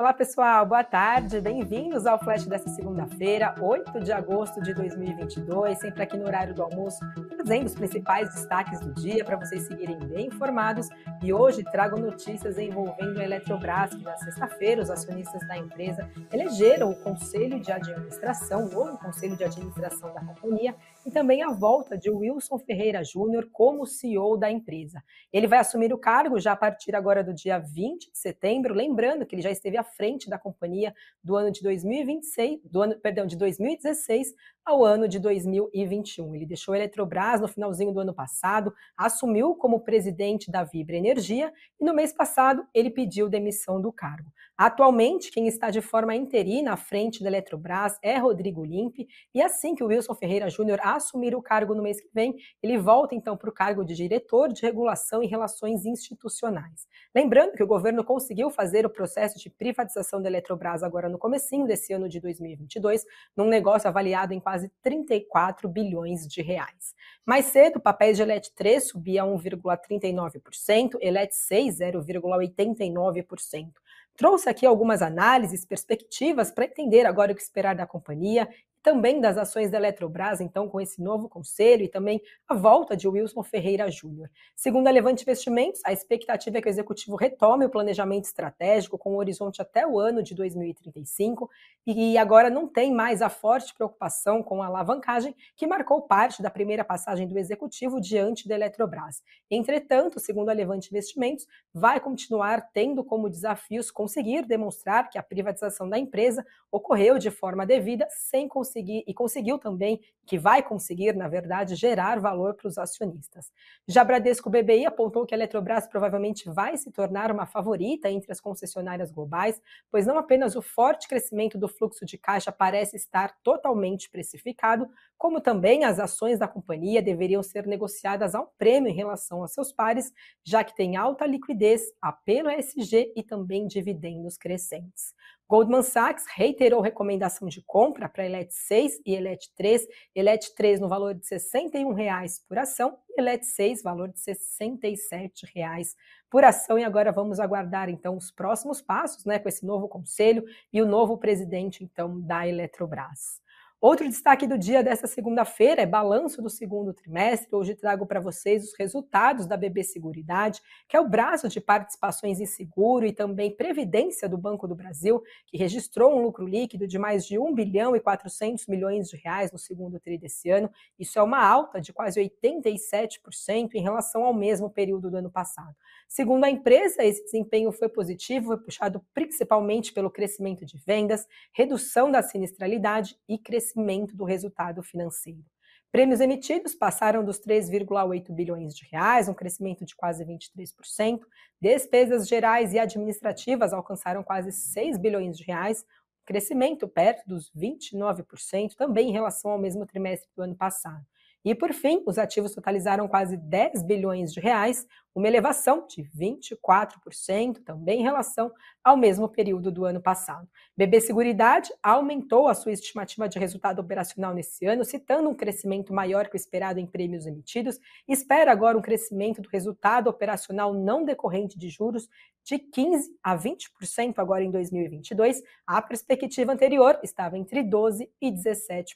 Olá, pessoal, boa tarde, bem-vindos ao Flash dessa segunda-feira, 8 de agosto de 2022, sempre aqui no horário do almoço, trazendo os principais destaques do dia para vocês seguirem bem informados. E hoje trago notícias envolvendo a Eletrobras, que na sexta-feira os acionistas da empresa elegeram o conselho de administração, o novo conselho de administração da companhia, e também a volta de Wilson Ferreira Júnior como CEO da empresa. Ele vai assumir o cargo já a partir agora do dia 20 de setembro, lembrando que ele já esteve à frente da companhia do ano de 2026, do ano, perdão, de 2016 ao ano de 2021. Ele deixou a Eletrobras no finalzinho do ano passado, assumiu como presidente da Vibra Energia e no mês passado ele pediu demissão do cargo. Atualmente, quem está de forma interina à frente da Eletrobras é Rodrigo Limpe, e assim que o Wilson Ferreira Júnior assumir o cargo no mês que vem, ele volta então para o cargo de diretor de regulação e relações institucionais. Lembrando que o governo conseguiu fazer o processo de privatização da Eletrobras agora no comecinho desse ano de 2022, num negócio avaliado em quase 34 bilhões de reais. Mais cedo, papéis de ELET 3 subia 1,39%, ELET 6 0,89%. Trouxe aqui algumas análises, perspectivas para entender agora o que esperar da companhia também das ações da Eletrobras, então, com esse novo conselho e também a volta de Wilson Ferreira Júnior. Segundo a Levante Investimentos, a expectativa é que o executivo retome o planejamento estratégico com o horizonte até o ano de 2035 e agora não tem mais a forte preocupação com a alavancagem que marcou parte da primeira passagem do executivo diante da Eletrobras. Entretanto, segundo a Levante Investimentos, vai continuar tendo como desafios conseguir demonstrar que a privatização da empresa ocorreu de forma devida sem conseguir e conseguiu também, que vai conseguir, na verdade, gerar valor para os acionistas. Já Bradesco BBI apontou que a Eletrobras provavelmente vai se tornar uma favorita entre as concessionárias globais, pois não apenas o forte crescimento do fluxo de caixa parece estar totalmente precificado, como também as ações da companhia deveriam ser negociadas a um prêmio em relação aos seus pares, já que tem alta liquidez, apelo SG e também dividendos crescentes. Goldman Sachs reiterou recomendação de compra para ELET 6 e ELET 3, ELET 3 no valor de R$ 61,00 por ação ELET 6 valor de R$ 67,00 por ação. E agora vamos aguardar então os próximos passos, né, com esse novo conselho e o novo presidente então da Eletrobras. Outro destaque do dia desta segunda-feira é balanço do segundo trimestre. Hoje trago para vocês os resultados da BB Seguridade, que é o braço de participações em seguro e também previdência do Banco do Brasil, que registrou um lucro líquido de mais de 1 bilhão e 400 milhões de reais no segundo tri desse ano. Isso é uma alta de quase 87% em relação ao mesmo período do ano passado. Segundo a empresa, esse desempenho foi positivo, foi puxado principalmente pelo crescimento de vendas, redução da sinistralidade e crescimento crescimento do resultado financeiro. Prêmios emitidos passaram dos 3,8 bilhões de reais, um crescimento de quase 23%. Despesas gerais e administrativas alcançaram quase 6 bilhões de reais, um crescimento perto dos 29%, também em relação ao mesmo trimestre do ano passado. E por fim, os ativos totalizaram quase 10 bilhões de reais, uma elevação de 24% também em relação ao mesmo período do ano passado. BB Seguridade aumentou a sua estimativa de resultado operacional nesse ano, citando um crescimento maior que o esperado em prêmios emitidos, espera agora um crescimento do resultado operacional não decorrente de juros de 15 a 20% agora em 2022. A perspectiva anterior estava entre 12 e 17%.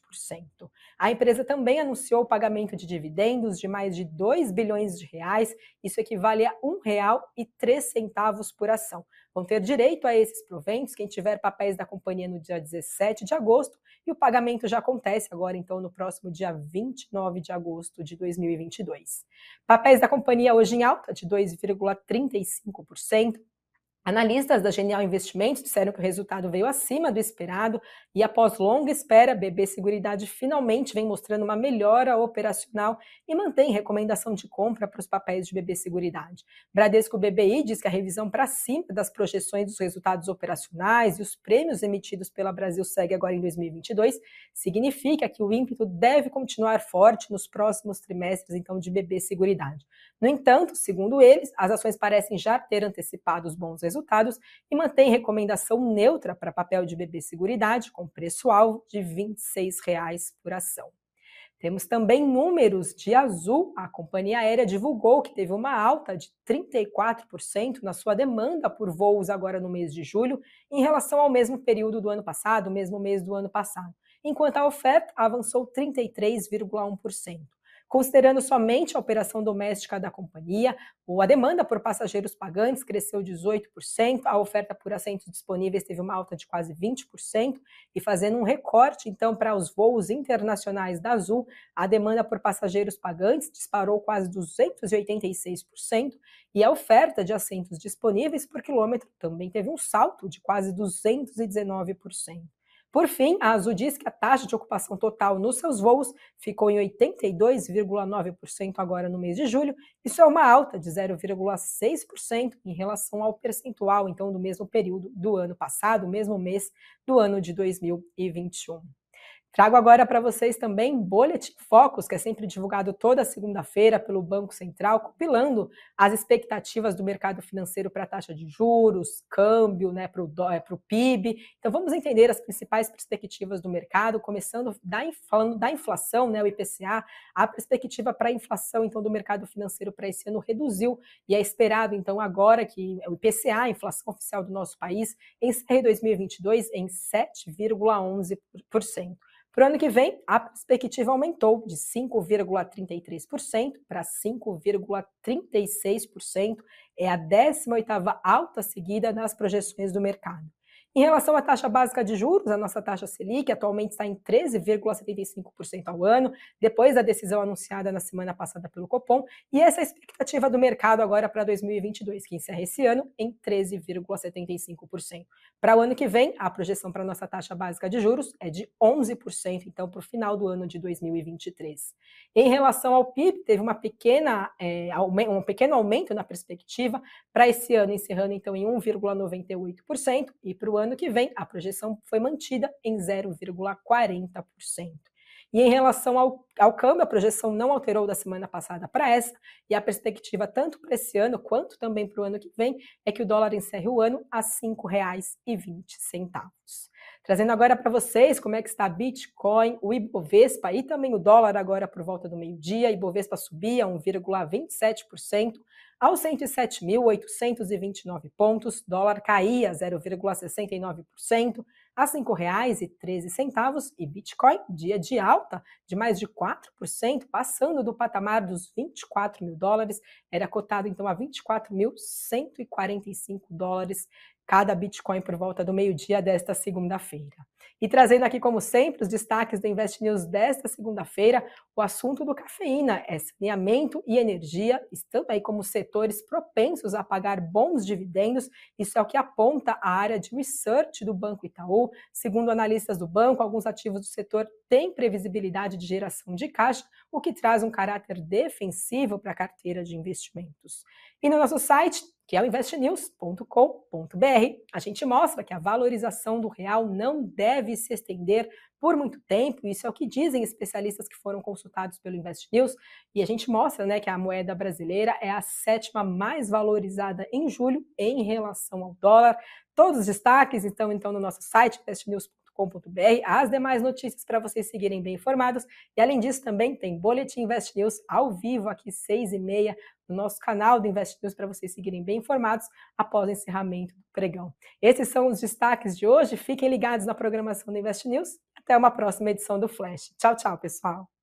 A empresa também anunciou o pagamento de dividendos de mais de 2 bilhões de reais, isso equivale a R$ 1,03 por ação. Vão ter direito a esses proventos quem tiver papéis da companhia no dia 17 de agosto e o pagamento já acontece agora, então, no próximo dia 29 de agosto de 2022. Papéis da companhia hoje em alta de 2,35%. Analistas da Genial Investimentos disseram que o resultado veio acima do esperado e, após longa espera, BB Seguridade finalmente vem mostrando uma melhora operacional e mantém recomendação de compra para os papéis de BB Seguridade. Bradesco BBI diz que a revisão para cima das projeções dos resultados operacionais e os prêmios emitidos pela Brasil segue agora em 2022 significa que o ímpeto deve continuar forte nos próximos trimestres, então, de BB Seguridade. No entanto, segundo eles, as ações parecem já ter antecipado os bons resultados e mantém recomendação neutra para papel de BB Seguridade, com preço-alvo de R$ 26,00 por ação. Temos também números de Azul. A companhia aérea divulgou que teve uma alta de 34% na sua demanda por voos agora no mês de julho, em relação ao mesmo período do ano passado, mesmo mês do ano passado, enquanto a oferta avançou 33,1%. Considerando somente a operação doméstica da companhia, a demanda por passageiros pagantes cresceu 18%, a oferta por assentos disponíveis teve uma alta de quase 20%, e fazendo um recorte, então, para os voos internacionais da Azul, a demanda por passageiros pagantes disparou quase 286%, e a oferta de assentos disponíveis por quilômetro também teve um salto de quase 219%. Por fim, a Azul diz que a taxa de ocupação total nos seus voos ficou em 82,9% agora no mês de julho. Isso é uma alta de 0,6% em relação ao percentual, então, do mesmo período do ano passado, mesmo mês do ano de 2021. Trago agora para vocês também Boletim Focus, que é sempre divulgado toda segunda-feira pelo Banco Central, compilando as expectativas do mercado financeiro para a taxa de juros, câmbio, né, para o é, PIB. Então vamos entender as principais perspectivas do mercado, começando da, falando da inflação, né, o IPCA, a perspectiva para a inflação então do mercado financeiro para esse ano reduziu e é esperado então agora que o IPCA, a inflação oficial do nosso país, encerre 2022 em 7,11%. Para o ano que vem, a perspectiva aumentou de 5,33% para 5,36%. É a 18ª alta seguida nas projeções do mercado. Em relação à taxa básica de juros, a nossa taxa Selic atualmente está em 13,75% ao ano, depois da decisão anunciada na semana passada pelo Copom, e essa é a expectativa do mercado agora para 2022, que encerra esse ano em 13,75%. Para o ano que vem, a projeção para a nossa taxa básica de juros é de 11%, então, para o final do ano de 2023. Em relação ao PIB, teve uma pequena, é, um pequeno aumento na perspectiva para esse ano, encerrando então em 1,98%, e para o ano ano que vem, a projeção foi mantida em 0,40%. E em relação ao, ao câmbio, a projeção não alterou da semana passada para essa, e a perspectiva tanto para esse ano quanto também para o ano que vem é que o dólar encerre o ano a R$ 5,20. Trazendo agora para vocês como é que está Bitcoin, o Ibovespa e também o dólar agora por volta do meio-dia. Ibovespa subia 1,27% aos 107.829 pontos, dólar caía 0,69% a R$ 5,13 e Bitcoin, dia de alta de mais de 4%, passando do patamar dos 24 mil dólares, era cotado então a 24.145 dólares cada Bitcoin por volta do meio-dia desta segunda-feira. E trazendo aqui, como sempre, os destaques do Invest News desta segunda-feira, o assunto do cafeína é saneamento e energia, estão aí como setores propensos a pagar bons dividendos. Isso é o que aponta a área de research do Banco Itaú. Segundo analistas do banco, alguns ativos do setor têm previsibilidade de geração de caixa, o que traz um caráter defensivo para a carteira de investimentos. E no nosso site que é o investnews.com.br. A gente mostra que a valorização do real não deve se estender por muito tempo, isso é o que dizem especialistas que foram consultados pelo Invest News, e a gente mostra né, que a moeda brasileira é a sétima mais valorizada em julho em relação ao dólar. Todos os destaques estão então no nosso site, investnews.com.br as demais notícias para vocês seguirem bem informados. E além disso, também tem Boletim Invest News ao vivo aqui, seis e meia, no nosso canal do Invest News para vocês seguirem bem informados após o encerramento do pregão. Esses são os destaques de hoje. Fiquem ligados na programação do Invest News. Até uma próxima edição do Flash. Tchau, tchau, pessoal.